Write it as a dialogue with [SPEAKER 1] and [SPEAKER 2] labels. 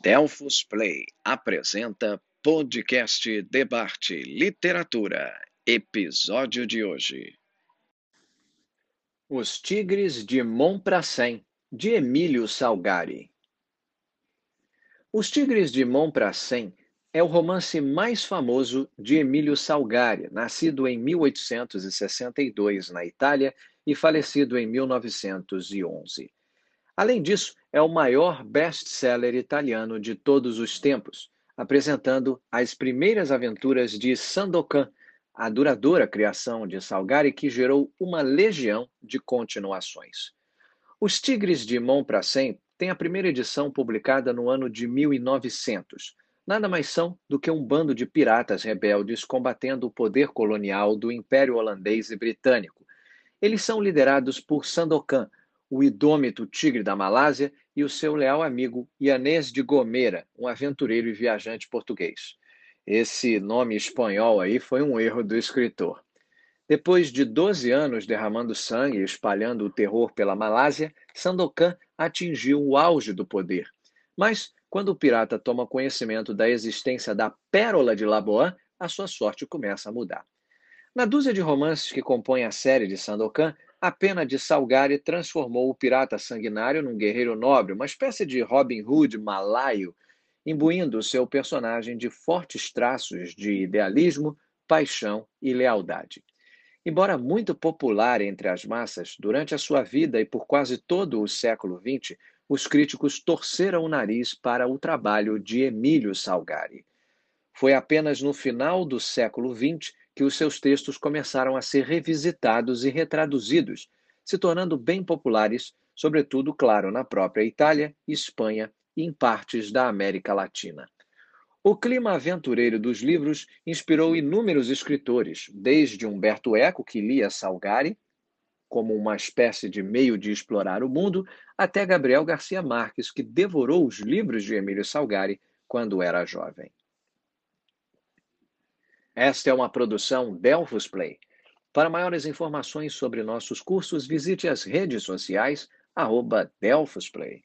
[SPEAKER 1] Delfos Play apresenta podcast Debate Literatura, episódio de hoje. Os Tigres de Montpracem, de Emílio Salgari. Os Tigres de Montpracem é o romance mais famoso de Emílio Salgari, nascido em 1862 na Itália e falecido em 1911. Além disso, é o maior best-seller italiano de todos os tempos, apresentando as primeiras aventuras de Sandokan, a duradoura criação de Salgari que gerou uma legião de continuações. Os Tigres de Montpracem têm a primeira edição publicada no ano de 1900. Nada mais são do que um bando de piratas rebeldes combatendo o poder colonial do Império Holandês e Britânico. Eles são liderados por Sandokan, o idômito tigre da Malásia e o seu leal amigo Ianês de Gomera, um aventureiro e viajante português. Esse nome espanhol aí foi um erro do escritor. Depois de 12 anos derramando sangue e espalhando o terror pela Malásia, Sandokan atingiu o auge do poder. Mas, quando o pirata toma conhecimento da existência da Pérola de Labuan, a sua sorte começa a mudar. Na dúzia de romances que compõem a série de Sandokan, a pena de Salgari transformou o pirata sanguinário num guerreiro nobre, uma espécie de Robin Hood malaio, imbuindo seu personagem de fortes traços de idealismo, paixão e lealdade. Embora muito popular entre as massas, durante a sua vida e por quase todo o século XX, os críticos torceram o nariz para o trabalho de Emílio Salgari. Foi apenas no final do século XX que os seus textos começaram a ser revisitados e retraduzidos, se tornando bem populares, sobretudo, claro, na própria Itália, Espanha e em partes da América Latina. O clima aventureiro dos livros inspirou inúmeros escritores, desde Humberto Eco, que lia Salgari, como uma espécie de meio de explorar o mundo, até Gabriel Garcia Marques, que devorou os livros de Emílio Salgari quando era jovem. Esta é uma produção Delphos Play. Para maiores informações sobre nossos cursos, visite as redes sociais arroba Delphos Play.